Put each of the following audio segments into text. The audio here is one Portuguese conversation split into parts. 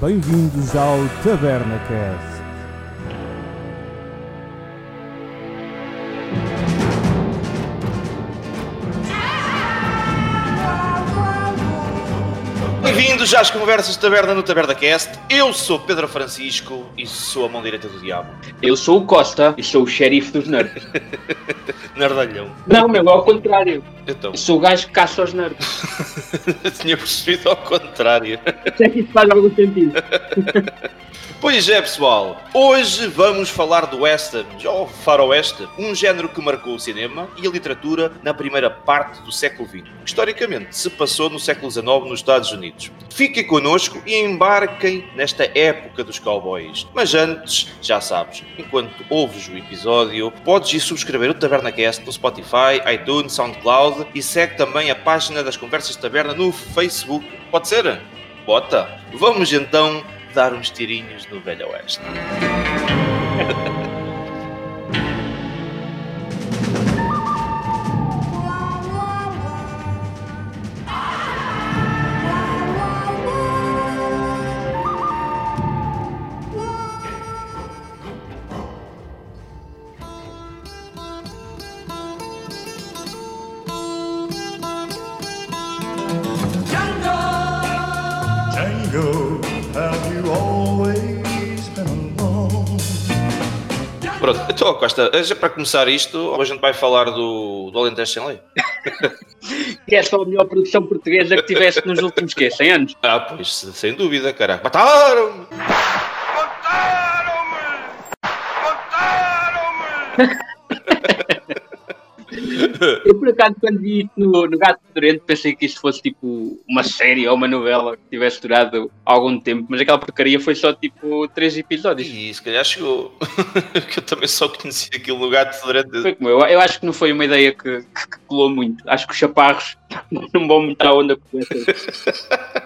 Bem-vindos ao Taberna Bem-vindos às conversas de taberna no Taberna Cast. Eu sou Pedro Francisco e sou a mão direita do diabo. Eu sou o Costa e sou o xerife dos nerds. Nardalhão. Não, meu, ao contrário. Então, sou o gajo que caça os nerds. tinha percebido ao contrário. Se é que isso faz algum sentido. Pois é, pessoal. Hoje vamos falar do western, ou faroeste, um género que marcou o cinema e a literatura na primeira parte do século XX, historicamente se passou no século XIX nos Estados Unidos. Fiquem connosco e embarquem nesta época dos cowboys. Mas antes, já sabes, enquanto ouves o episódio, podes ir subscrever o TabernaCast no Spotify, iTunes, SoundCloud e segue também a página das Conversas de Taberna no Facebook. Pode ser? Bota! Vamos então dar uns tirinhos no Velho Oeste. Então Costa, para começar isto, a gente vai falar do, do Alentejo Sem Lei. Que é só a melhor produção portuguesa que tiveste nos últimos, quê? 100 anos? Ah, pois, sem dúvida, caraca. Mataram-me! Eu, por acaso, quando vi isto no, no Gato Fedorento, pensei que isto fosse tipo uma série ou uma novela que tivesse durado algum tempo, mas aquela porcaria foi só tipo três episódios. E se calhar chegou. que eu também só conheci aquilo no gato durante. Foi como eu. Eu acho que não foi uma ideia que, que, que colou muito. Acho que os chaparros não vão muito à onda com essa.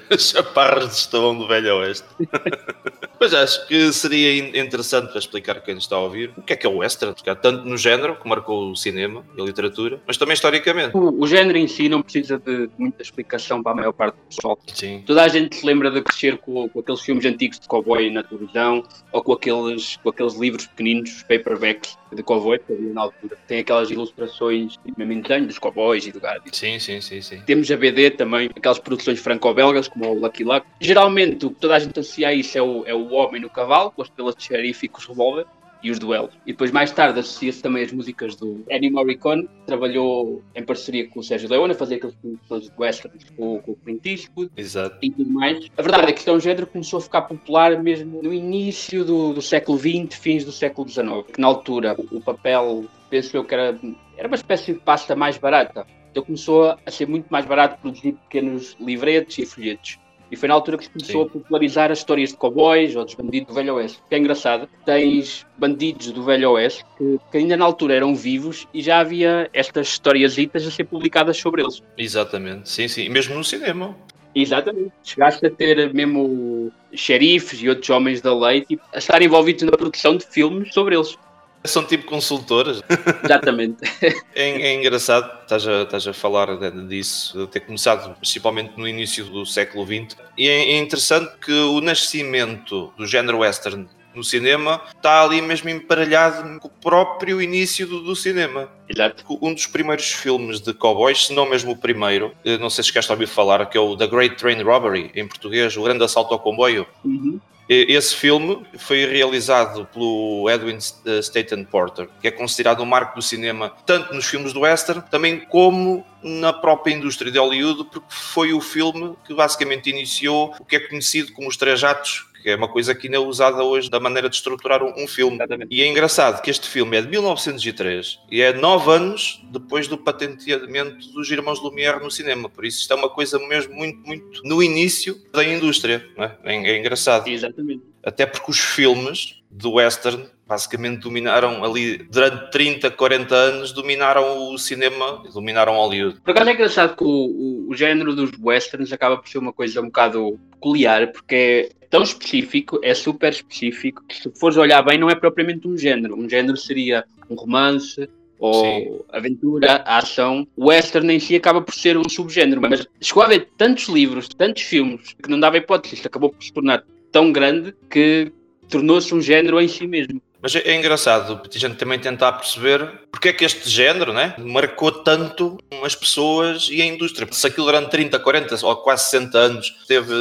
Os chaparros de Estão do Velho Oeste. Mas acho que seria in- interessante para explicar quem nos está a ouvir o que é que é o western, tanto no género que marcou o cinema e a literatura, mas também historicamente. O, o género em si não precisa de muita explicação para a maior parte do pessoal. Sim. Toda a gente se lembra de crescer com, com aqueles filmes antigos de cowboy na televisão ou com aqueles, com aqueles livros pequeninos, os paperbacks de cowboy que havia na altura. Tem aquelas ilustrações tipo, mesmo em desenho dos cowboys e do gado. Sim, sim, sim, sim. Temos a BD também, aquelas produções franco-belgas, como o Lucky Luck. Geralmente, o que toda a gente associa a isso é o, é o homem no cavalo, com as estrelas de xerife e com os revólver. E os duelos. E depois, mais tarde, associa-se também as músicas do Ennio Morricone, que trabalhou em parceria com o Sérgio Leone, a fazer aqueles filmes de westerns com, com o Clint Eastwood Exato. e tudo mais. A verdade é que isto é um género que começou a ficar popular mesmo no início do, do século XX, fins do século XIX. Que na altura o papel, penso eu que era, era uma espécie de pasta mais barata. Então começou a ser muito mais barato produzir pequenos livretos e folhetos. E foi na altura que se começou Sim. a popularizar as histórias de cowboys ou dos bandidos do Velho Oeste. Que é engraçado, tens bandidos do Velho Oeste que, que ainda na altura eram vivos e já havia estas historiazitas a ser publicadas sobre eles. Exatamente. Sim, sim. E mesmo no cinema. Exatamente. Chegaste a ter mesmo xerifes e outros homens da lei tipo, a estar envolvidos na produção de filmes sobre eles. São tipo consultoras. Exatamente. É, é engraçado, estás a, estás a falar de- disso, de ter começado principalmente no início do século XX. E é, é interessante que o nascimento do género western no cinema está ali mesmo emparelhado com o próprio início do, do cinema. Exato. Um dos primeiros filmes de cowboys, se não mesmo o primeiro, eh, não sei se chegaste a ouvir falar, que é o The Great Train Robbery, em português, o Grande Assalto ao Comboio. Uhum. Esse filme foi realizado pelo Edwin eh, Staten Porter, que é considerado um marco do cinema, tanto nos filmes do western, também como na própria indústria de Hollywood, porque foi o filme que basicamente iniciou o que é conhecido como os três atos, que é uma coisa que ainda é usada hoje da maneira de estruturar um, um filme. Exatamente. E é engraçado que este filme é de 1903 e é nove anos depois do patenteamento dos irmãos Lumière no cinema. Por isso isto é uma coisa mesmo muito, muito no início da indústria. é? É, é engraçado. Exatamente. Até porque os filmes do western basicamente dominaram ali durante 30, 40 anos, dominaram o cinema, dominaram Hollywood. Por acaso é engraçado que o, o, o género dos westerns acaba por ser uma coisa um bocado peculiar, porque é tão específico, é super específico, que se fores olhar bem, não é propriamente um género. Um género seria um romance, ou ou aventura, ação, o western em si acaba por ser um subgénero, mas chegou a haver tantos livros, tantos filmes, que não dava hipótese, isto acabou por se tornar tão grande que tornou-se um género em si mesmo. Mas é, é engraçado a gente também tentar perceber porque é que este género né, marcou tanto as pessoas e a indústria. Se aquilo durante 30, 40 ou quase 60 anos esteve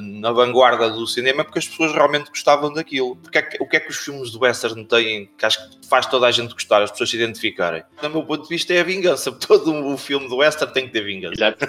na vanguarda do cinema, é porque as pessoas realmente gostavam daquilo. Porque é que, o que é que os filmes do Western têm que acho que faz toda a gente gostar, as pessoas se identificarem? Do meu ponto de vista, é a vingança. Todo o filme do Western tem que ter vingança. Exato.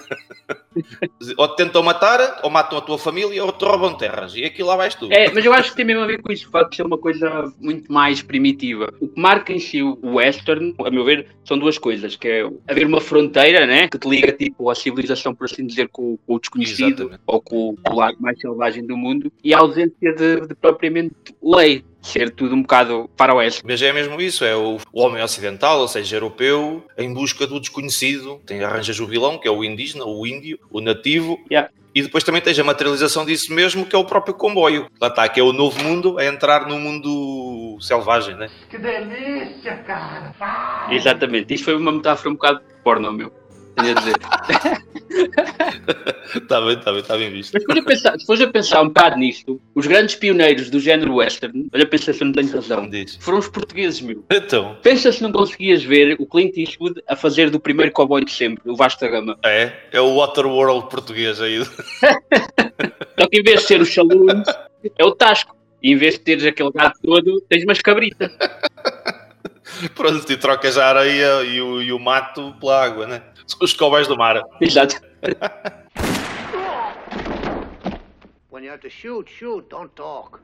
ou te tentam matar, ou matam a tua família, ou te roubam terras. E aquilo lá vais tu. É, mas eu acho que tem mesmo a ver com isso, o facto de ser uma coisa muito mais primitiva. O que marca em si o western, a meu ver, são duas coisas, que é haver uma fronteira, né, que te liga tipo à civilização, por assim dizer, com, com o desconhecido, Exatamente. ou com, com o lado mais selvagem do mundo, e a ausência de, de propriamente lei, ser tudo um bocado faroeste. Mas é mesmo isso, é o, o homem ocidental, ou seja, europeu, em busca do desconhecido. Tem, arranjas o vilão, que é o indígena, o índio, o nativo. Yeah. E depois também tens a materialização disso mesmo, que é o próprio comboio. Lá está, que é o novo mundo, a entrar no mundo selvagem, né? Que delícia, cara! Vai! Exatamente, isto foi uma metáfora um bocado porno, meu. Tenho a dizer. Está bem, está bem, está bem visto. Mas a pensar, fores a pensar um bocado nisto, os grandes pioneiros do género western, olha, pensa se não tenho razão, Diz. foram os portugueses, meu. Então, Pensa se não conseguias ver o Clint Eastwood a fazer do primeiro cowboy de sempre, o Vasta Gama. é, é o Waterworld português aí. Só que em vez de ser o Saloon, é o Tasco. E em vez de teres aquele gato todo, tens umas cabritas. Pronto, e trocas a areia e o, e o mato pela água, né? São os cowboys do mar. Exato. When you have to shoot, shoot, don't talk.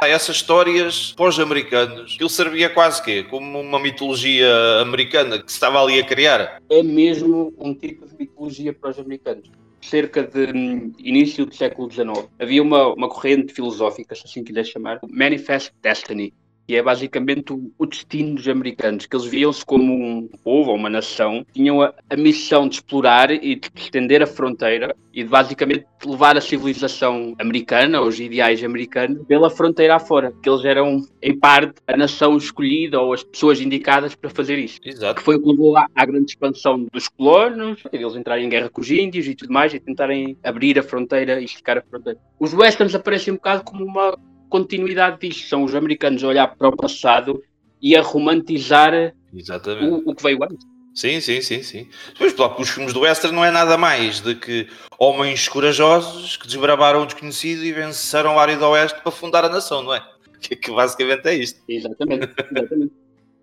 Há essas histórias pós-americanos, aquilo servia quase quê? Como uma mitologia americana que se estava ali a criar. É mesmo um tipo de mitologia para os americanos. Cerca de hum, início do século XIX, havia uma, uma corrente filosófica, se assim quiser chamar, Manifest Destiny, que é basicamente o, o destino dos americanos, que eles viam-se como um povo ou uma nação, tinham a, a missão de explorar e de estender a fronteira e de basicamente levar a civilização americana, os ideais americanos, pela fronteira afora, que eles eram, em parte, a nação escolhida ou as pessoas indicadas para fazer isso Exato. que foi o que levou à, à grande expansão dos colonos, eles entrarem em guerra com os índios e tudo mais, e tentarem abrir a fronteira e esticar a fronteira. Os westerns aparecem um bocado como uma continuidade disto, são os americanos a olhar para o passado e a romantizar o, o que veio antes. Sim, sim, sim, sim. Depois, claro, os filmes do Western não é nada mais de que homens corajosos que desbravaram o desconhecido e venceram o área do Oeste para fundar a nação, não é? Que, que basicamente é isto. Exatamente, exatamente.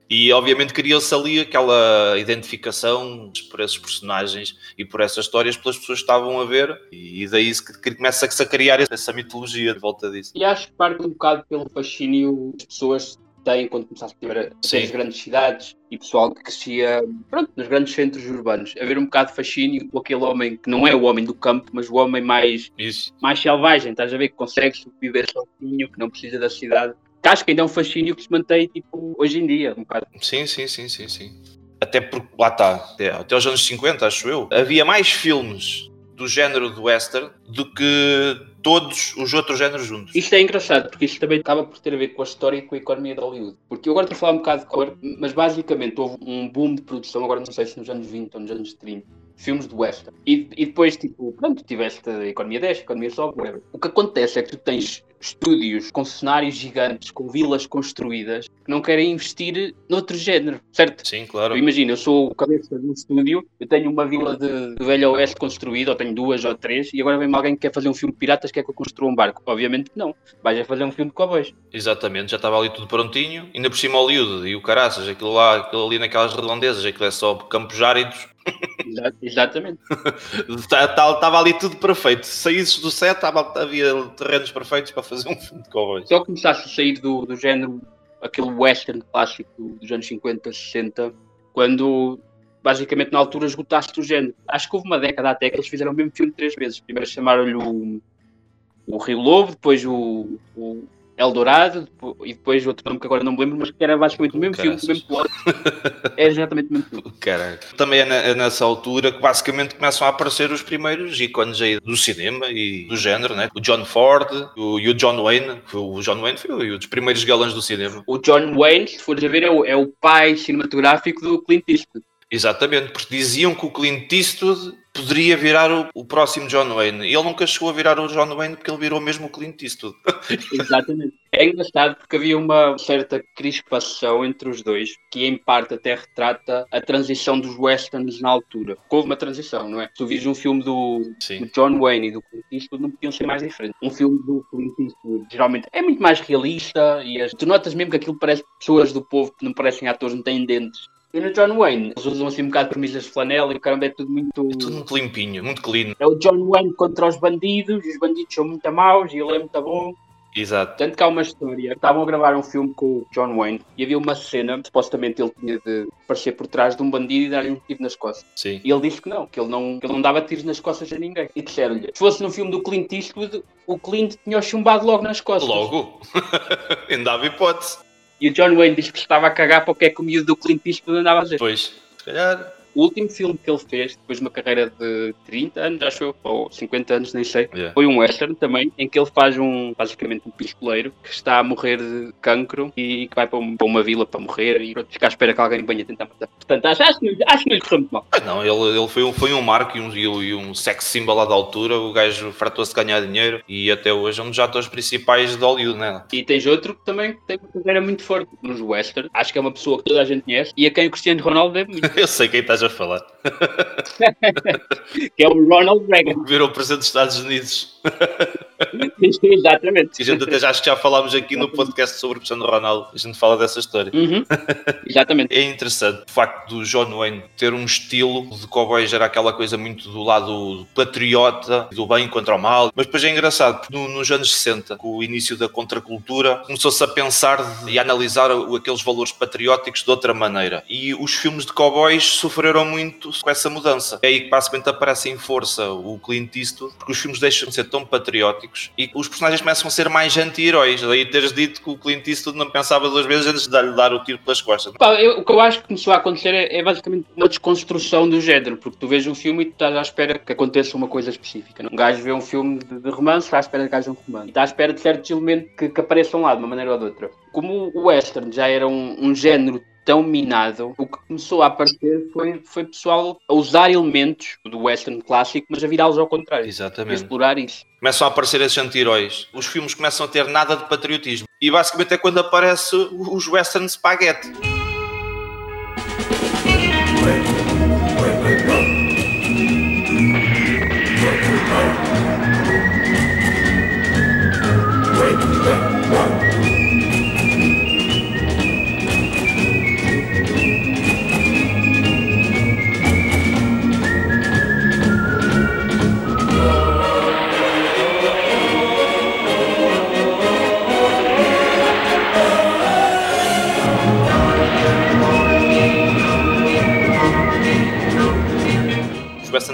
E obviamente criou-se ali aquela identificação por esses personagens e por essas histórias pelas pessoas que estavam a ver, e daí começa-se a criar essa mitologia de volta disso. E acho que parte um bocado pelo fascínio que as pessoas têm quando começaste a ter Sim. as grandes cidades e pessoal que crescia pronto, nos grandes centros urbanos. Haver um bocado de fascínio com aquele homem que não é o homem do campo, mas o homem mais Isso. mais selvagem, estás a ver que consegue viver sozinho, que não precisa da cidade. Que acho que ainda é um fascínio que se mantém tipo, hoje em dia, um bocado. Sim, sim, sim, sim, sim. Até porque, lá está, até, até aos anos 50, acho eu, havia mais filmes do género do western do que todos os outros géneros juntos. Isto é engraçado, porque isto também acaba por ter a ver com a história e com a economia de Hollywood. Porque eu agora estou a falar um bocado de cor, mas basicamente houve um boom de produção, agora não sei se nos anos 20 ou nos anos 30, filmes de western. E, e depois, tipo, pronto, tiveste a economia 10, a economia só, whatever. O que acontece é que tu tens estúdios com cenários gigantes, com vilas construídas, que não querem investir noutro género, certo? Sim, claro. Imagina, eu sou o cabeça de um estúdio, eu tenho uma vila de, de Velho Oeste construída, ou tenho duas ou três, e agora vem alguém que quer fazer um filme de piratas, quer que eu construa um barco. Obviamente não. Vais a fazer um filme de cowboys. Exatamente, já estava ali tudo prontinho, ainda por cima Hollywood e o caraças, aquilo lá, aquilo ali naquelas redondezas, aquilo é só campos áridos, Exa- Exatamente. estava ali tudo perfeito. Se saísses do set, havia terrenos perfeitos para fazer um filme de cowboys. Só começaste a sair do, do género, aquele western clássico dos anos 50, 60, quando basicamente na altura esgotaste o género. Acho que houve uma década até que eles fizeram o mesmo filme três vezes. Primeiro chamaram-lhe o, o Rio Lobo, depois o, o Eldorado, e depois outro nome que agora não me lembro, mas que era basicamente o mesmo filme, o mesmo plot. É exatamente o mesmo filme. Caraca. Também é, é nessa altura que basicamente começam a aparecer os primeiros ícones aí do cinema e do género, né? O John Ford o, e o John Wayne. O John Wayne foi um dos primeiros galãs do cinema. O John Wayne, se fores a ver, é o, é o pai cinematográfico do Clint Eastwood. Exatamente, porque diziam que o Clint Eastwood poderia virar o, o próximo John Wayne. E ele nunca chegou a virar o John Wayne porque ele virou mesmo o Clint Eastwood. Exatamente. É engraçado porque havia uma certa crispação entre os dois, que em parte até retrata a transição dos westerns na altura. Houve uma transição, não é? Tu vis um filme do, do John Wayne e do Clint Eastwood, não podiam ser mais diferentes. Um filme do Clint Eastwood geralmente é muito mais realista e as- tu notas mesmo que aquilo parece pessoas do povo que não parecem atores, não têm dentes. E no John Wayne, eles usam assim um bocado de camisas de flanela e o caramba é tudo muito. Tudo muito limpinho, muito clean. É o John Wayne contra os bandidos, e os bandidos são muito maus e ele é muito bom. Exato. Tanto que há uma história, estavam a gravar um filme com o John Wayne e havia uma cena, supostamente ele tinha de aparecer por trás de um bandido e dar-lhe um tiro nas costas. Sim. E ele disse que não, que ele não, que ele não dava tiros nas costas a ninguém. E disseram-lhe, se fosse no filme do Clint Eastwood, o Clint tinha-o chumbado logo nas costas. Logo. Ainda há hipótese. E o John Wayne disse que estava a cagar para o que é que o miúdo do Clint Eastwood andava a dizer. Pois, se calhar. O último filme que ele fez, depois de uma carreira de 30 anos, acho eu, ou 50 anos, nem sei, Yeah. foi um western também, em que ele faz um, basicamente um pistoleiro que está a morrer de cancro e que vai para, um- para uma vila para morrer e pronto, fica à espera que alguém venha tentar matar. Portanto, acho, acho, acho que não lhe correu muito mal. Ah, não, ele, ele foi, um, foi um marco e um, e um- sex symbol lá da altura. O gajo fartou-se de ganhar dinheiro e até hoje é um dos atores principais de Hollywood, né? E tens outro que também tem uma carreira muito forte nos western. Acho que é uma pessoa que toda a gente conhece e a quem o Cristiano Ronaldo deve muito, Eu sei quem estás a falar. que é o Ronald Reagan. Virou presidente dos Estados Unidos. Exatamente. E a gente até já, acho que já falámos aqui no podcast sobre o Cristiano Ronaldo. A gente fala dessa história. Uhum. Exatamente. É interessante o facto do John Wayne ter um estilo de cowboy, era aquela coisa muito do lado patriota, do bem contra o mal. Mas depois é engraçado, porque no- nos anos 60, com o início da contracultura, começou-se a pensar de- e a analisar aqueles valores patrióticos de outra maneira. E os filmes de cowboys sofreram muito com essa mudança. É aí que basicamente aparece em força o Clint Eastwood, porque os filmes deixam de ser tão patrióticos e os personagens começam a ser mais anti-heróis. Daí teres dito que o Clint Eastwood não pensava duas vezes antes de lhe dar o tiro pelas costas. Pá, eu- o que eu acho que começou a acontecer é, é basicamente uma desconstrução do género, porque tu vês um filme e tu estás à espera que aconteça uma coisa específica. não? Um gajo vê um filme de, de romance, está à espera que haja um romance. Está à espera de certos elementos que, que apareçam lá, de uma maneira ou de outra. Como o western já era um, um género tão minado, o que começou a aparecer foi, foi pessoal a usar elementos do western clássico, mas a virá-los ao contrário. A Exatamente. explorar isso. Começam a aparecer esses anti-heróis. Os filmes começam a ter nada de patriotismo. E basicamente é quando aparece os western spaghetti.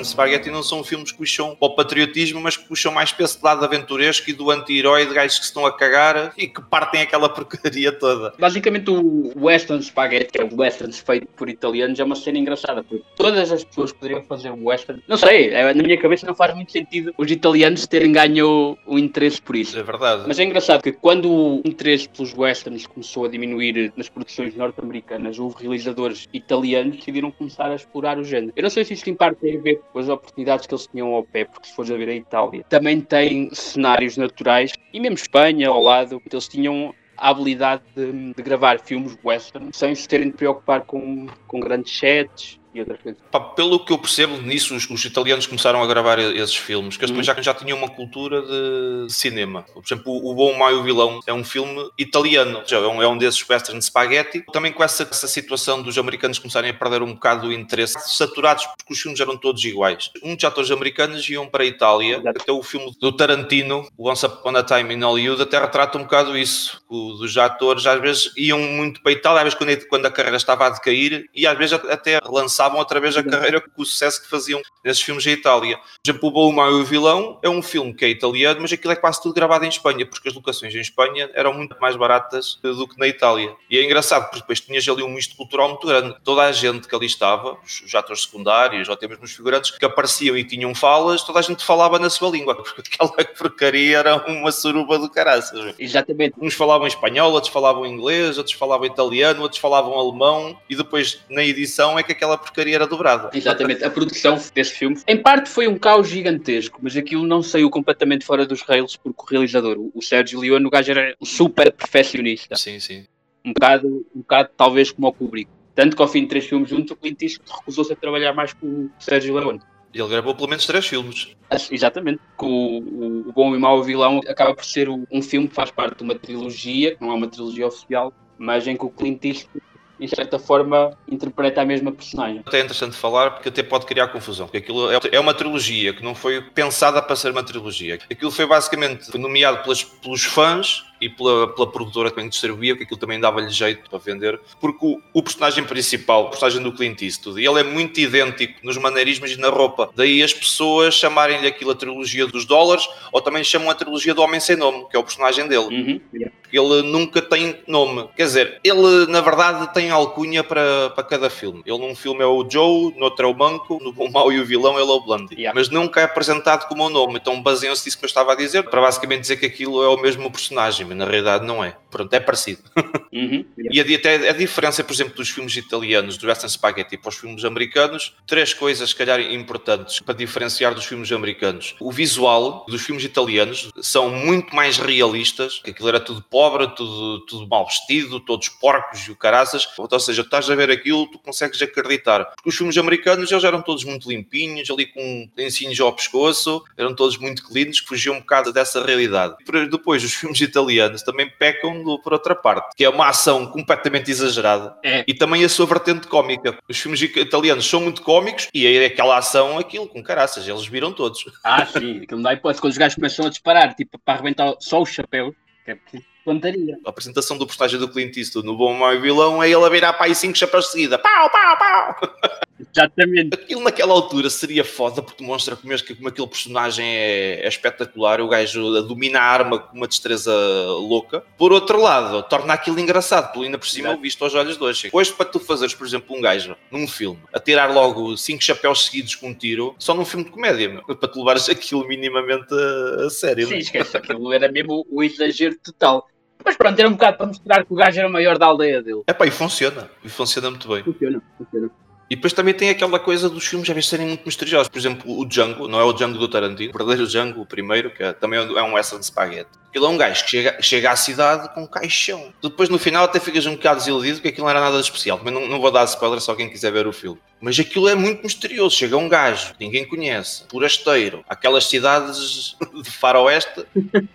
Western spaghetti não são filmes que puxam para o patriotismo, mas que puxam mais para esse lado aventuresco e do anti-herói de gajos que se estão a cagar e que partem aquela porcaria toda. Basicamente, o western spaghetti, que é o western feito por italianos, é uma cena engraçada, porque todas as pessoas poderiam fazer o western, não sei, é- na minha cabeça não faz muito sentido os italianos terem ganho o interesse por isso. É verdade. Mas é engraçado que quando o interesse pelos westerns começou a diminuir nas produções norte-americanas, houve realizadores italianos que decidiram começar a explorar o género. Eu não sei se isto em parte tem a ver com as oportunidades que eles tinham ao pé, porque se fores a ver a Itália, também tem cenários naturais, e mesmo Espanha ao lado, eles tinham a habilidade de, de gravar filmes western sem se terem de preocupar com, com grandes sets e outras coisas. Pá, pelo que eu percebo nisso, os, os italianos começaram a gravar esses filmes, que eles Uhum. já, já tinham uma cultura de, de cinema. Por exemplo, o, o Bom, o Mau e o Vilão é um filme italiano, já é um, é um desses western de spaghetti. Também com essa, essa situação dos americanos começarem a perder um bocado o interesse, saturados porque os filmes eram todos iguais. Muitos atores americanos iam para a Itália, Exato. até o filme do Tarantino, Once Upon a Time in Hollywood, até retrata um bocado isso. O, dos atores às vezes iam muito para a Itália, às vezes quando, quando a carreira estava a decair, e às vezes até lançavam lançavam através da carreira com o sucesso que faziam nesses filmes em Itália. Por exemplo, o Bom, Mau e o Vilão é um filme que é italiano, mas aquilo é quase tudo gravado em Espanha, porque as locações em Espanha eram muito mais baratas do que na Itália. E é engraçado, porque depois tinhas ali um misto cultural muito grande. Toda a gente que ali estava, os atores secundários, ou até mesmo os figurantes, que apareciam e tinham falas, toda a gente falava na sua língua, porque aquela porcaria era uma suruba do caraças. Exatamente. Uns falavam espanhol, outros falavam inglês, outros falavam italiano, outros falavam alemão, e depois na edição é que aquela porcaria era dobrada. Exatamente, a produção desse filme, em parte foi um caos gigantesco, mas aquilo não saiu completamente fora dos rails porque o realizador, o Sérgio Leone, o gajo era um super perfeccionista. Sim, sim. Um bocado, um bocado talvez como o Kubrick. Tanto que ao fim de três filmes juntos, o Clint Eastwood recusou-se a trabalhar mais com o Sérgio Leone. Ele gravou pelo menos três filmes. Exatamente. Com o, o Bom e Mau Vilão acaba por ser um filme que faz parte de uma trilogia, que não é uma trilogia oficial, mas em que o Clint Eastwood em certa forma, interpreta a mesma personagem. É interessante falar porque até pode criar confusão, porque aquilo é uma trilogia que não foi pensada para ser uma trilogia. Aquilo foi basicamente nomeado pelas, pelos fãs e pela, pela produtora que também distribuía, que aquilo também dava-lhe jeito para vender, porque o, o, personagem principal, o personagem do Clint Eastwood, ele é muito idêntico nos maneirismos e na roupa. Daí as pessoas chamarem-lhe aquilo a trilogia dos dólares, ou também chamam a trilogia do Homem Sem Nome, que é o personagem dele. Uhum. Yeah. Ele nunca tem nome. Quer dizer, ele na verdade tem alcunha para, para cada filme. Ele num filme é o Joe, no outro é o Manco, no Bom Mau e o Vilão ele é o Blondie. Yeah. Mas nunca é apresentado como o nome. Então baseiam-se nisso que eu estava a dizer, para basicamente dizer que aquilo é o mesmo personagem mas na realidade não é. Pronto, é parecido. Uhum. E até a diferença, por exemplo, dos filmes italianos, do Western Spaghetti para os filmes americanos, três coisas, se calhar, importantes para diferenciar dos filmes americanos. O visual dos filmes italianos são muito mais realistas, que aquilo era tudo pobre, tudo, tudo mal vestido, todos porcos e o caraças. Ou seja, tu estás a ver aquilo, tu consegues acreditar. Porque os filmes americanos, eles eram todos muito limpinhos, ali com ensinos ao pescoço, eram todos muito cleans, que fugiam um bocado dessa realidade. Depois, os filmes italianos também pecam por outra parte, que é uma ação completamente exagerada É. e também a sua vertente cómica. Os filmes italianos são muito cómicos e aí aquela ação, aquilo com caraças, eles viram todos. Ah, sim, aquilo não dá hipótese. Quando os gajos começam a disparar, tipo, para arrebentar só o chapéu, que é preciso pontaria. A apresentação do personagem do Clint Eastwood no Bom Mau e Vilão é ele a virar para aí cinco chapéus de seguida. Pau, pau, pau! Exatamente. Aquilo naquela altura seria foda porque demonstra como, este, como aquele personagem é, é espetacular. O gajo domina a arma com uma destreza louca. Por outro lado, torna aquilo engraçado, pelo ainda por cima Exato. visto aos olhos de hoje. Hoje, para tu fazeres, por exemplo, um gajo num filme a tirar logo cinco chapéus seguidos com um tiro, só num filme de comédia, meu, para tu levares aquilo minimamente a, a sério. Sim, é? esquece, aquilo era mesmo o exagero total. Mas pronto, era um bocado para mostrar que o gajo era o maior da aldeia dele. Epá, e funciona. E funciona muito bem. Funciona, funciona. E depois também tem aquela coisa dos filmes às vezes serem muito misteriosos. Por exemplo, o Django, não é o Django do Tarantino, o verdadeiro Django, o primeiro, que é, também é um western spaghetti. Aquilo é um gajo que chega, chega à cidade com um caixão. Depois no final até ficas um bocado desiludido porque aquilo não era nada de especial. Mas não, não vou dar spoiler só quem quiser ver o filme. Mas aquilo é muito misterioso. Chega um gajo que ninguém conhece, forasteiro, aquelas cidades de faroeste,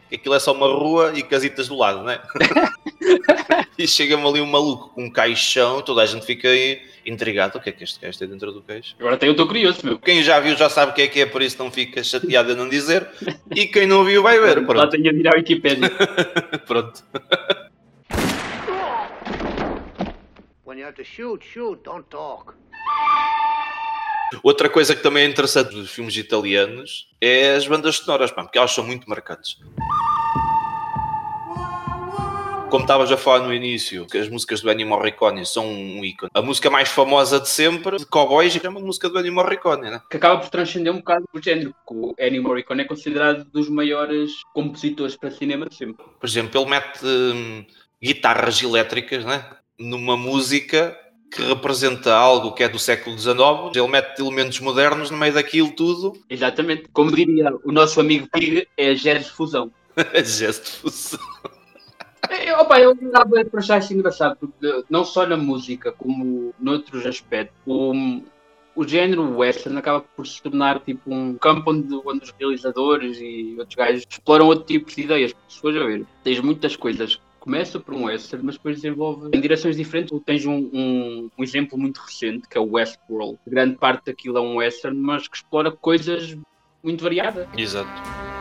que aquilo é só uma rua e casitas do lado, né? e chega-me ali um maluco com um caixão, toda a gente fica aí intrigado. O que é que este gajo tem dentro do queijo? Agora tem eu estou curioso, meu. Quem já viu já sabe o que é que é, por isso não fica chateado a não dizer. E quem não viu vai ver. Lá Pronto. tenho a virar a Wikipédia. Pronto. When you have to shoot, shoot, don't talk. Outra coisa que também é interessante dos filmes italianos é as bandas sonoras, pá, porque elas são muito marcantes. Como estavas a falar no início, que as músicas do Ennio Morricone são um ícone. A música mais famosa de sempre, de Cowboys, é uma música do Ennio Morricone, né? que acaba por transcender um bocado o género, porque o Ennio Morricone é considerado dos maiores compositores para cinema de sempre. Por exemplo, ele mete hum, guitarras elétricas, né? Numa música que representa algo que é do século XIX. Ele mete elementos modernos no meio daquilo tudo. Exatamente. Como diria o nosso amigo Pig, é jazz de fusão. Gesto de fusão. Eu, opa, eu por achar isso engraçado, porque não só na música, como noutros aspectos, o, o género western acaba por se tornar tipo um campo onde, onde os realizadores e outros gajos exploram outro tipo de ideias. Se fores a ver, tens muitas coisas que começam por um western, mas depois desenvolve em direções diferentes. Tens um, um, um exemplo muito recente, que é o Westworld. Grande parte daquilo é um western, mas que explora coisas muito variadas. Exato.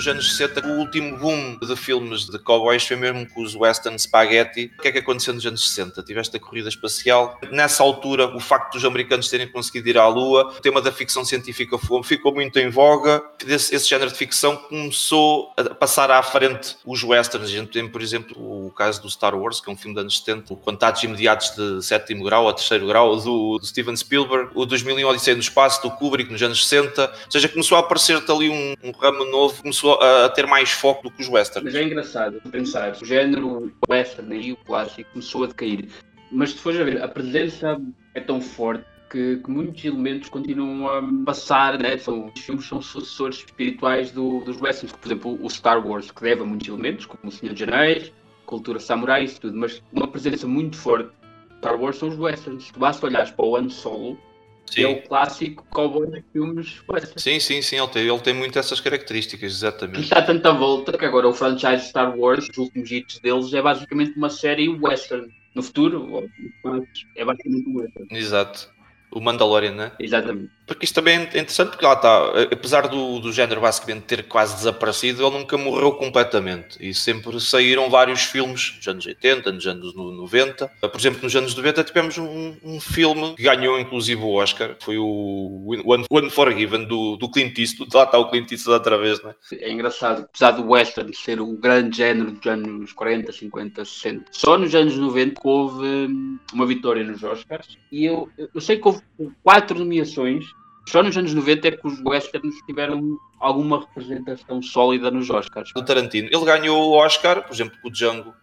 Nos anos 60, o último boom de filmes de cowboys foi mesmo com os western spaghetti. O que é que aconteceu nos anos 60? Tiveste a corrida espacial. Nessa altura, o facto dos americanos terem conseguido ir à Lua, o tema da ficção científica ficou muito em voga. Esse, esse género de ficção começou a passar à frente os westerns. A gente tem, por exemplo, o caso do Star Wars, que é um filme dos anos 70, Contatos Imediatos de Sétimo Grau a Terceiro Grau, do, do Steven Spielberg, o 2001 Odisseia no Espaço, do Kubrick, nos anos 60. Ou seja, começou a aparecer ali um, um ramo novo, começou a, ter mais foco do que os westerns. Mas é engraçado pensar, o género western e o clássico começou a decair. Mas se fores a ver, a presença é tão forte que, que, muitos elementos continuam a passar, né? são, os filmes são sucessores espirituais do, dos westerns, por exemplo, o Star Wars, que leva muitos elementos, como o Senhor de Anéis, cultura samurai, isso tudo, mas uma presença muito forte Star Wars são os westerns. Basta olhares para o Han Solo, Sim. é o clássico cowboy de filmes western. Sim, sim, sim, ele tem, ele tem muito essas características, exatamente. Está tanta volta que agora o franchise Star Wars, os últimos hits deles, é basicamente uma série western. No futuro, é basicamente um western. Exato. O Mandalorian, né? Exatamente. Porque isto também é interessante, porque lá está, apesar do, do género basicamente ter quase desaparecido, ele nunca morreu completamente. E sempre saíram vários filmes nos anos 80, nos anos 90. Por exemplo, nos anos 90 tivemos um, um filme que ganhou inclusive o Oscar, foi o Unforgiven do, do Clint Eastwood. Lá está o Clint Eastwood outra vez, né? É engraçado, apesar do western ser um grande género dos anos 40, 50, 60, só nos anos 90 houve hum, uma vitória nos Oscars. E eu, eu sei que houve quatro nomeações só nos anos 90 é que os westerns tiveram alguma representação sólida nos Oscars. Do Tarantino. Ele ganhou o Oscar, por exemplo, com o Django.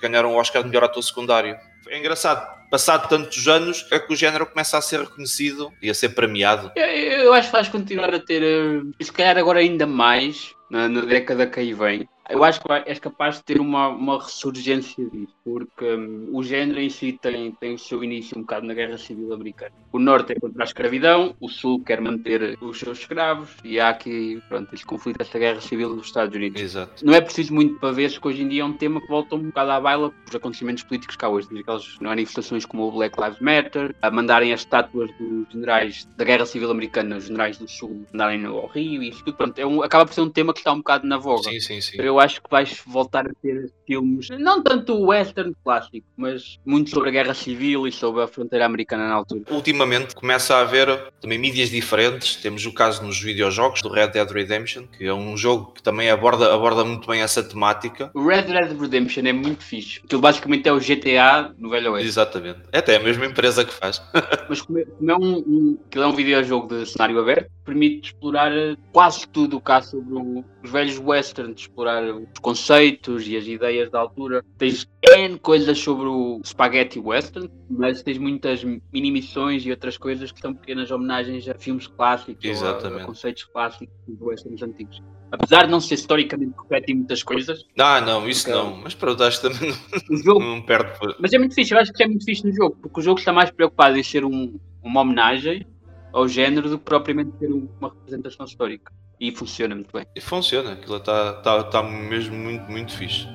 Ganharam o Oscar de melhor ator secundário. É engraçado. Passado tantos anos, é que o género começa a ser reconhecido e a ser premiado. Eu, eu acho que vais continuar a ter, uh, se calhar agora ainda mais, na, na década que aí vem, eu acho que és capaz de ter uma, uma ressurgência disso, porque um, o género em si tem, tem o seu início um bocado na Guerra Civil Americana. O Norte é contra a escravidão, o Sul quer manter os seus escravos, e há aqui pronto, este conflito, esta Guerra Civil dos Estados Unidos. Exato. Não é preciso muito para ver que hoje em dia é um tema que volta um bocado à baila os acontecimentos políticos cá hoje. Aquelas manifestações como o Black Lives Matter, a mandarem as estátuas dos generais da Guerra Civil Americana, os generais do Sul, andarem ao Rio, e isso tudo. Pronto, é um, acaba por ser um tema que está um bocado na voga. Sim, sim, sim. Eu acho que vais voltar a ter filmes, não tanto western clássico, mas muito sobre a guerra civil e sobre a fronteira americana na altura. Ultimamente começa a haver também mídias diferentes. Temos o caso nos videojogos do Red Dead Redemption, que é um jogo que também aborda, aborda muito bem essa temática. O Red Dead Redemption é muito fixe. Aquilo basicamente é o GTA no Velho Oeste. Exatamente. É até a mesma empresa que faz. mas como é, como é um, um, é um videojogo de cenário aberto, permite explorar quase tudo o há sobre os velhos westerns, explorar os conceitos e as ideias da altura. Tens N coisas sobre o Spaghetti Western, mas tens muitas mini-missões e outras coisas que são pequenas homenagens a filmes clássicos Exatamente. a, a conceitos clássicos dos westerns antigos. Apesar de não ser historicamente correto em muitas coisas. Ah, não, isso porque... não. Mas para o Dash também não, jogo... não perde. Mas é muito fixe, eu acho que é muito fixe no jogo, porque o jogo está mais preocupado em ser um, uma homenagem ao género do que propriamente ser uma representação histórica. E funciona muito bem. E funciona, aquilo está tá, tá mesmo muito, muito fixe.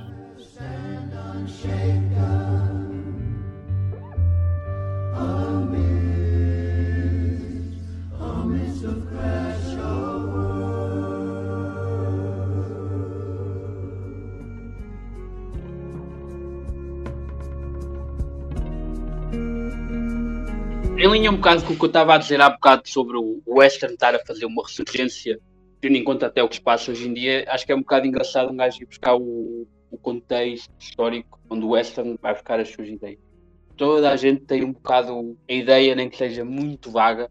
Em linha um bocado com o que eu estava a dizer há bocado sobre o Western estar a fazer uma ressurgência tendo em conta até o que se passa hoje em dia, acho que é um bocado engraçado um gajo ir buscar o, o contexto histórico onde o Western vai buscar as suas ideias. Toda a gente tem um bocado a ideia, nem que seja muito vaga,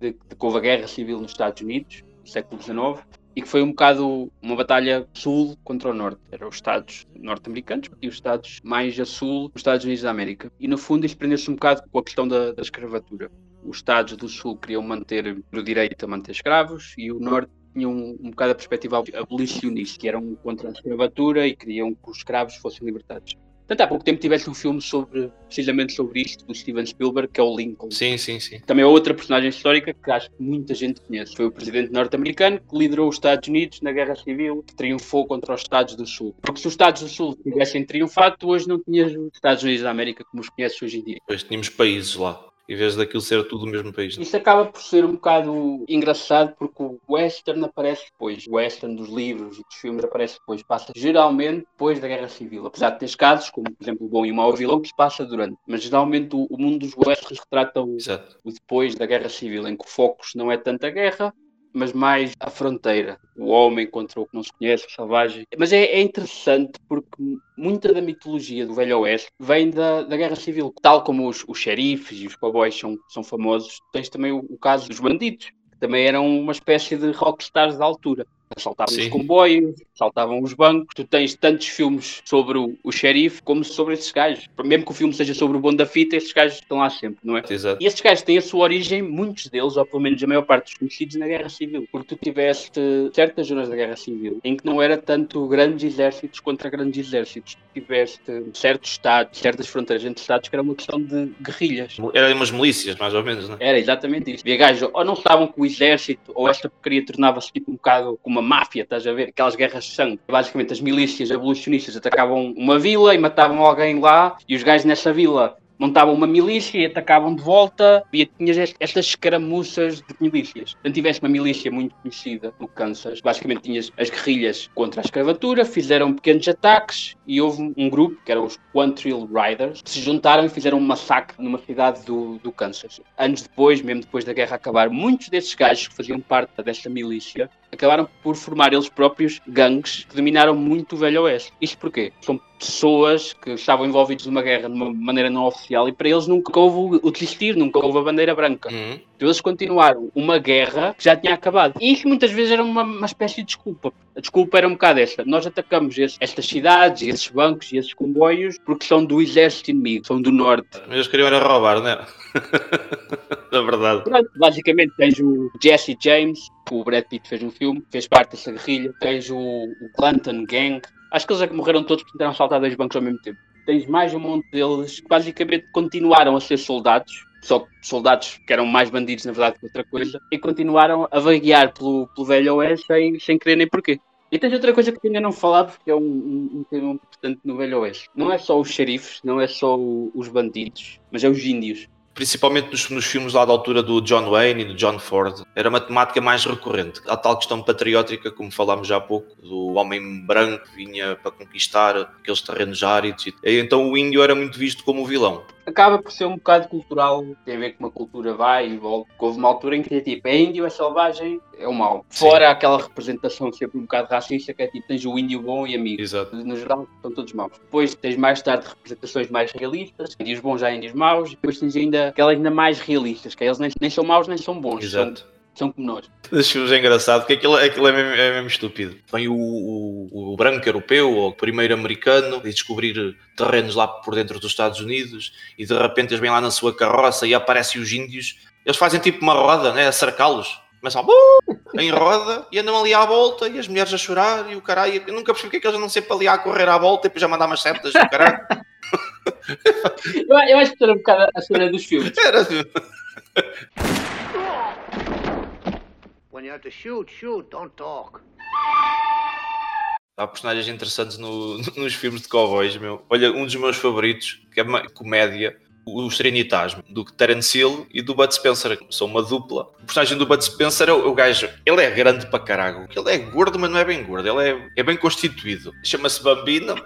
de, de que houve a guerra civil nos Estados Unidos, no século XIX, e que foi um bocado uma batalha sul contra o norte. Eram os Estados norte-americanos e os Estados mais a sul, os Estados Unidos da América. E no fundo isto prendeu-se um bocado com a questão da, da escravatura. Os Estados do Sul queriam manter o direito a manter escravos e o Norte tinham um, um bocado a perspectiva abolicionista, que eram contra a escravatura e queriam que os escravos fossem libertados. Tanto há pouco tempo tivesse um filme sobre, precisamente sobre isto, do Steven Spielberg, que é o Lincoln. Sim, sim, sim. Também é outra personagem histórica que acho que muita gente conhece. Foi o presidente norte-americano que liderou os Estados Unidos na Guerra Civil, que triunfou contra os Estados do Sul. Porque se os Estados do Sul tivessem triunfado, hoje não tinhas os Estados Unidos da América como os conheces hoje em dia. Depois tínhamos países lá. Em vez daquilo ser tudo o mesmo país. Isso acaba por ser um bocado engraçado porque o western aparece depois. O western dos livros e dos filmes aparece depois. Passa geralmente depois da Guerra Civil. Apesar de ter casos, como por exemplo o Bom e o Mau Vilão, que se passa durante. Mas geralmente o, o mundo dos westerns retrata o, o depois da Guerra Civil, em que o foco não é tanto a guerra, mas mais a fronteira. O homem contra o que não se conhece, o selvagem. Mas é, é interessante porque muita da mitologia do Velho Oeste vem da, da Guerra Civil. Tal como os, os xerifes e os cowboys são, são famosos, tens também o, o caso dos bandidos, que também eram uma espécie de rockstars da altura. Assaltavam Sim. os comboios, assaltavam os bancos. Tu tens tantos filmes sobre o, o xerife como sobre esses gajos. Mesmo que o filme seja sobre o bom da fita, esses gajos estão lá sempre, não é? Exato. E esses gajos têm a sua origem, muitos deles, ou pelo menos a maior parte dos conhecidos, na Guerra Civil. Porque tu tiveste certas zonas da Guerra Civil em que não era tanto grandes exércitos contra grandes exércitos. Tu tiveste certos estados, certas fronteiras entre estados que era uma questão de guerrilhas. Eram umas milícias, mais ou menos, né? Era exatamente isso. E gajos ou não estavam com o exército, ou esta porcaria tornava-se tipo um bocado como uma máfia, estás a ver? Aquelas guerras de sangue. Basicamente, as milícias abolicionistas atacavam uma vila e matavam alguém lá, e os gajos nessa vila montavam uma milícia e atacavam de volta, e tinhas est- estas escaramuças de milícias. Então tiveste uma milícia muito conhecida no Kansas. Basicamente tinhas as guerrilhas contra a escravatura, fizeram pequenos ataques e houve um grupo, que eram os Quantrill Riders, que se juntaram e fizeram um massacre numa cidade do, do Kansas. Anos depois, mesmo depois da guerra acabar, muitos desses gajos que faziam parte dessa milícia acabaram por formar eles próprios gangues que dominaram muito o Velho Oeste. Isto porquê? São pessoas que estavam envolvidos numa guerra de uma maneira não oficial e para eles nunca houve o desistir, nunca houve a bandeira branca. Uhum. Eles continuaram uma guerra que já tinha acabado. E isso muitas vezes era uma, uma espécie de desculpa. A desculpa era um bocado esta. Nós atacamos estas cidades, esses bancos e esses comboios porque são do exército inimigo, são do norte. Mas eles queriam era roubar, não é? Na verdade. Pronto, basicamente tens o Jesse James, que o Brad Pitt fez um filme, fez parte dessa guerrilha. Tens o, o Clanton Gang. Acho que eles é que morreram todos porque tentaram saltar dois bancos ao mesmo tempo. Tens mais um monte deles que basicamente continuaram a ser soldados, só soldados que eram mais bandidos na verdade que outra coisa, e continuaram a vaguear pelo, pelo velho oeste sem, sem querer nem porquê. E tens outra coisa que ainda não falava, porque é um, um, um tema importante no Velho Oeste. Não é só os xerifes, não é só o- os bandidos, mas é os índios. Principalmente nos, nos filmes lá da altura do John Wayne e do John Ford, era uma temática mais recorrente. A tal questão patriótica, como falámos já há pouco, do homem branco que vinha para conquistar aqueles terrenos áridos. E, então o índio era muito visto como o vilão. acaba por ser um bocado cultural, tem a ver com uma cultura vai e volta. Houve uma altura em que tipo, é índio, é selvagem, é o mau. Sim. Fora aquela representação sempre um bocado racista, que é tipo, tens o índio bom e amigo. Exato. No geral, são todos maus. Depois tens mais tarde representações mais realistas, índios bons já índios maus, e depois tens ainda aquelas ainda mais realistas, que eles nem, nem são maus nem são bons, são, Exato. são como nós. É engraçado, porque aquilo, aquilo é, mesmo, é mesmo estúpido. Vem o, o, o branco europeu, ou o primeiro americano, e descobrir terrenos lá por dentro dos Estados Unidos, e de repente eles vêm lá na sua carroça e aparecem os índios. Eles fazem tipo uma roda, né, a cercá-los. Começam "Uh", em roda e andam ali à volta, e as mulheres a chorar, e o caralho. Eu nunca percebi porque é que eles andam sempre ali a correr à volta e depois a mandar umas setas do caralho. Eu, eu acho que era um bocado a cena dos filmes. Era assim. When you have to shoot, shoot, don't talk. Há personagens interessantes no- nos filmes de cowboys, meu. Olha, um dos meus favoritos, que é uma comédia, os Trinitas, do Terence Hill e do Bud Spencer, são uma dupla. O personagem do Bud Spencer é o, o gajo, ele é grande para caralho. Ele é gordo, mas não é bem gordo, ele é, é bem constituído. Chama-se Bambino.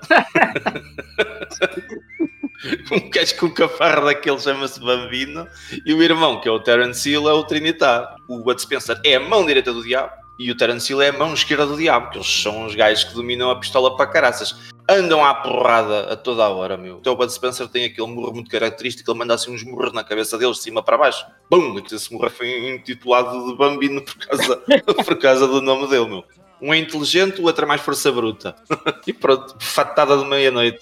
um gajo com cafarra daquele chama-se Bambino. E o irmão, que é o Terence Hill, é o Trinitar. O Bud Spencer é a mão direita do diabo. E o Terence Hill é a mão esquerda do diabo, que eles são os gajos que dominam a pistola para caraças. Andam à porrada a toda a hora, meu. Então o Bud Spencer tem aquele murro muito característico, ele manda assim uns murros na cabeça deles, de cima para baixo. Bum! Esse murro foi intitulado de Bambino por causa, por causa do nome dele, meu. Um é inteligente, o outro é mais força bruta. e pronto, fatada de meia-noite.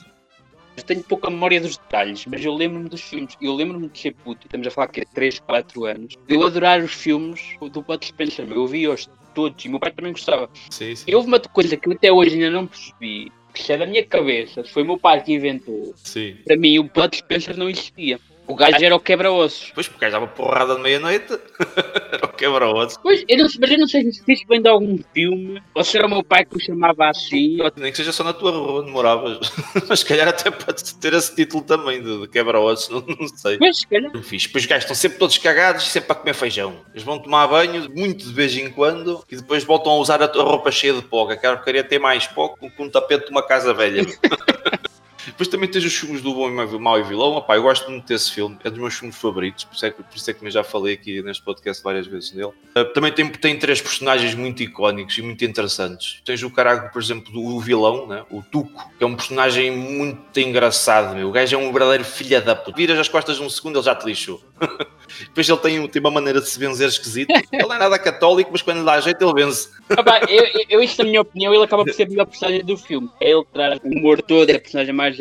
Tenho pouca memória dos detalhes, mas eu lembro-me dos filmes. Eu lembro-me de ser puto, e estamos a falar que é 3, 4 anos, de eu adorar os filmes do Bud Spencer. Eu vi-os todos e meu pai também gostava. Sim, sim. E houve uma coisa que eu até hoje ainda não percebi, Isso é da minha cabeça. Se foi o meu pai que inventou. Sim. Para mim, o Bud Spencer não existia. O gajo era o quebra-ossos. Pois, porque o gajo dava porrada de meia-noite. Era o quebra-ossos. Pois, eu não, mas eu não sei se isso vem de algum filme, ou se era o meu pai que o chamava assim, ou Nem que seja só na tua rua onde moravas. Mas se calhar até pode ter esse título também de, de quebra-ossos, não, não sei. mas se calhar. Não fiz. Depois os gajos estão sempre todos cagados e sempre a comer feijão. Eles vão tomar banho, muito de vez em quando, e depois voltam a usar a tua roupa cheia de pó. que Aquela queria ter mais pó que um tapete de uma casa velha. Depois também tens os filmes do Bom e Mau e Vilão. Opá, eu gosto muito desse filme, é dos meus filmes favoritos, por isso é que, por isso é que já falei aqui neste podcast várias vezes dele. Uh, também tem, tem três personagens muito icónicos e muito interessantes. Tens o carago, por exemplo, do vilão, né? o Tuco, que é um personagem muito engraçado. Meu. O gajo é um verdadeiro filha da puta. Viras as costas um segundo, ele já te lixou. Depois ele tem, tem uma maneira de se benzer esquisita. Ele não é nada católico, mas quando lhe dá jeito, ele vence. Ah, pá, eu, eu, isto, na minha opinião, ele acaba por ser a melhor personagem do filme. Ele traz o humor todo, é a personagem mais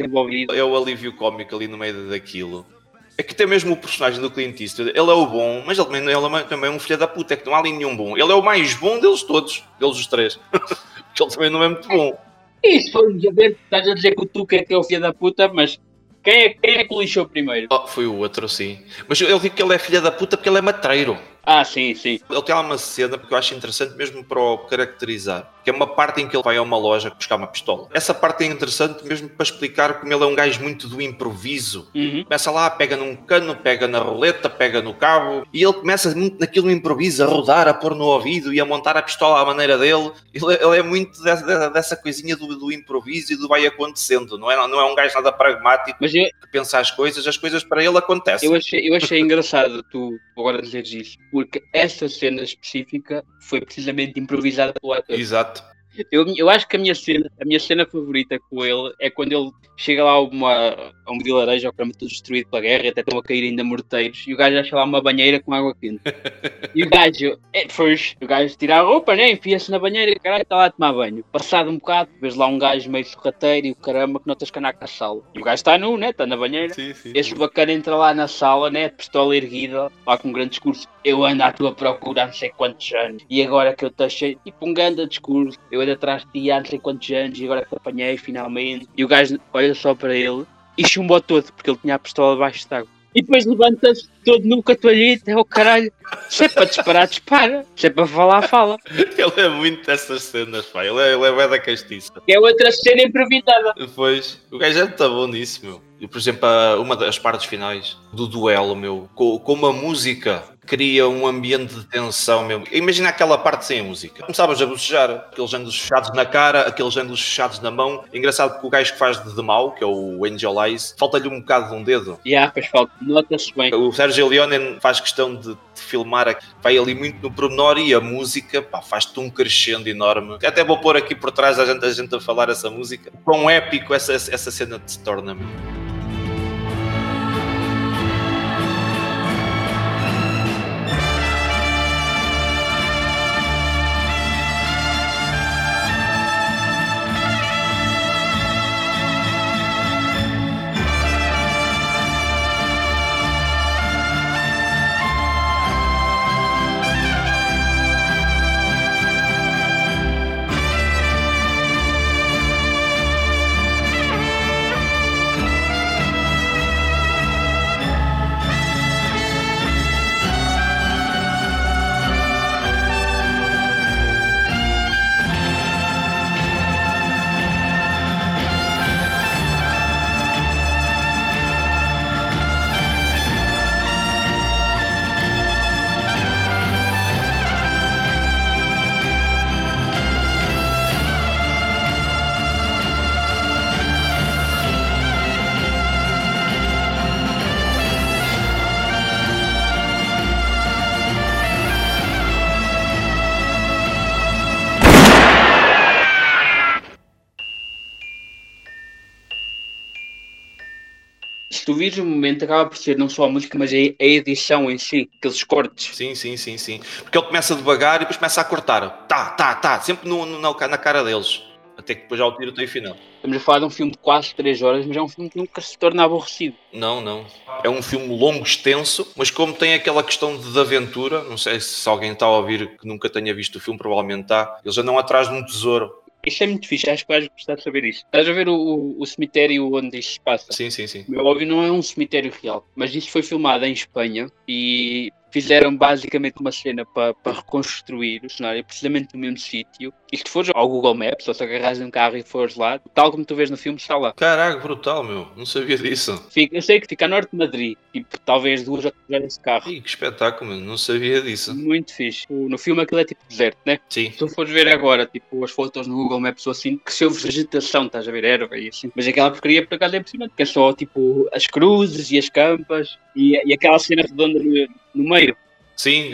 É o alívio cómico ali no meio daquilo. É que tem mesmo o personagem do Clint Eastwood, ele é o bom, mas ele também, ele é também um filho da puta, é que não há ali nenhum bom. Ele é o mais bom deles todos, deles os três. Porque ele também não é muito bom. Isso foi ver, estás a dizer que o Tuca é que é o filho da puta, mas quem é, quem é que o lixou primeiro? Oh, foi o outro, sim. Mas eu digo que ele é filha da puta porque ele é matreiro. Ah, sim, sim. Ele tem lá uma cena que eu acho interessante mesmo para o caracterizar, que é uma parte em que ele vai a uma loja buscar uma pistola. Essa parte é interessante mesmo para explicar como ele é um gajo muito do improviso. Uhum. Começa lá, pega num cano, pega na roleta, pega no cabo, e ele começa muito naquilo improviso, a rodar, a pôr no ouvido e a montar a pistola à maneira dele. Ele, ele é muito dessa, dessa coisinha do, do, improviso e do vai acontecendo, não é, não é um gajo nada pragmático Mas eu, que pensa as coisas, as coisas para ele acontecem. eu, achei, eu achei engraçado tu agora dizeres isso, porque essa cena específica foi precisamente improvisada pelo ator. Exato. Eu, eu acho que a minha, cena, a minha cena favorita com ele é quando ele chega lá a, uma, a um vilarejo ao campo todo destruído pela guerra e até estão a cair ainda morteiros e o gajo acha lá uma banheira com água quente. e o gajo, é, depois, o gajo tira a roupa, né? Enfia-se na banheira e caralho está lá a tomar banho. Passado um bocado, vês lá um gajo meio sorrateiro e o caramba que notas que anda na sala. E o gajo está nu, né? Está na banheira. Sim, sim. Esse bacana entra lá na sala, né? Pistola erguida, lá com um grande discurso. Eu ando à tua procura há não sei quantos anos. E agora que eu te achei, tipo um grande discurso. Eu ando atrás de ti há não sei quantos anos. E agora te apanhei finalmente. E o gajo olha só para ele e chumbou todo, porque ele tinha a pistola debaixo de água. E depois levanta-se todo a toalhita, é o caralho. Se é para disparar, dispara. Se é para falar, fala. Ele é muito dessas cenas, pá. Ele é, ele é da castiça. É outra cena improvisada. Depois, o gajo é muito bom nisso, meu. E, por exemplo, uma das partes finais do duelo, meu, com, com uma música, cria um ambiente de tensão, meu. Imagina aquela parte sem a música. Começavas a bocejar, aqueles ângulos fechados na cara, aqueles ângulos fechados na mão. Engraçado porque o gajo que faz de, de mau, que é o Angel Eyes, falta-lhe um bocado de um dedo. E ah, pois falta, nota-se bem. O Sérgio Leone faz questão de, de filmar, aqui, vai ali muito no pormenor e a música faz-te um crescendo enorme. Até vou pôr aqui por trás a gente, a gente a falar essa música. Quão épico essa, essa cena se torna. meu. Se tu vires o momento, acaba por ser não só a música, mas a a edição em si, aqueles cortes. Sim, sim, sim, sim. Porque ele começa devagar e depois começa a cortar. Tá, tá, tá. Sempre no, no- na, na cara deles. Até que depois já o tiroteio final. Estamos a falar de um filme de quase 3 horas, mas é um filme que nunca se torna aborrecido. Não, não. É um filme longo, extenso, mas como tem aquela questão de, de aventura, não sei se alguém está a ouvir que nunca tenha visto o filme, provavelmente está. Eles andam atrás de um tesouro. Isso é muito fixe, acho que vais gostar de saber isso. Estás a ver o, o, o cemitério onde isto se passa? Sim, sim, sim. Meu óbvio não é um cemitério real, mas isto foi filmado em Espanha e fizeram basicamente uma cena para pa reconstruir o cenário, precisamente no mesmo sítio. E se tu fores ao Google Maps, ou se agarras um carro e fores lá, tal como tu vês no filme, está lá. Caraca, brutal, meu. Não sabia disso. Fica, eu sei que fica a norte de Madrid, tipo, talvez duas ou três esse carro. Ih, que espetáculo, meu. Não sabia disso. Muito fixe. No filme aquilo é tipo deserto, né? Sim. Se tu fores ver agora, tipo, as fotos no Google Maps ou assim, que se houve vegetação, estás a ver erva e assim. Mas aquela porcaria por acaso é impressionante, que é só tipo as cruzes e as campas e, e aquela cena redonda no, no meio. Sim,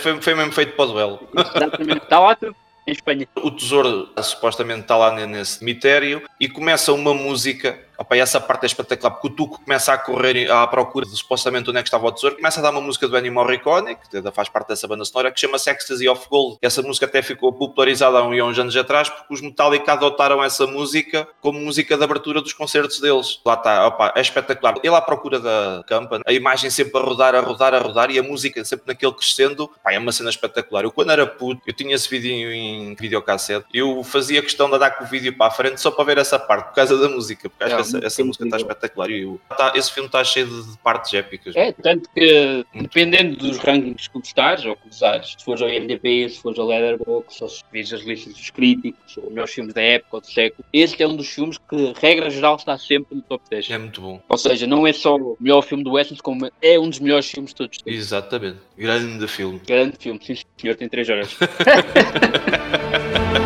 foi, foi mesmo feito para o duelo. Exatamente. Está lá tudo, em Espanha. O tesouro supostamente está lá ne- nesse cemitério e começa uma música. Opa, essa parte é espetacular, porque o Tuco começa a correr à procura de supostamente onde é que estava o tesouro, começa a dar uma música do Ennio Morricone, que faz parte dessa banda sonora, que chama-se Ecstasy of Gold. Essa música até ficou popularizada há uns anos atrás, porque os Metallica adotaram essa música como música de abertura dos concertos deles. Lá está, opa, é espetacular. Ele à procura da campa, a imagem sempre a rodar, a rodar, a rodar, e a música sempre naquele crescendo, pá, é uma cena espetacular. Eu quando era puto, eu tinha esse vídeo em videocassete, eu fazia questão de andar com o vídeo para a frente só para ver essa parte, por causa da música, porque acho É, essa, muito essa música está espetacular. E eu- tá- esse filme está cheio de, partes épicas. É, tanto que dependendo dos rankings que gostares ou que usares, se fores ao IMDb, se fores ao Letterboxd, ou se vires as listas dos críticos, ou melhores filmes da época ou do século, este é um dos filmes que, regra geral, está sempre no top 10. É muito bom. Ou seja, não é só o melhor filme do Western, como é um dos melhores filmes de todos. Exatamente. Grande filme. Grande filme, sim senhor, tem 3 horas.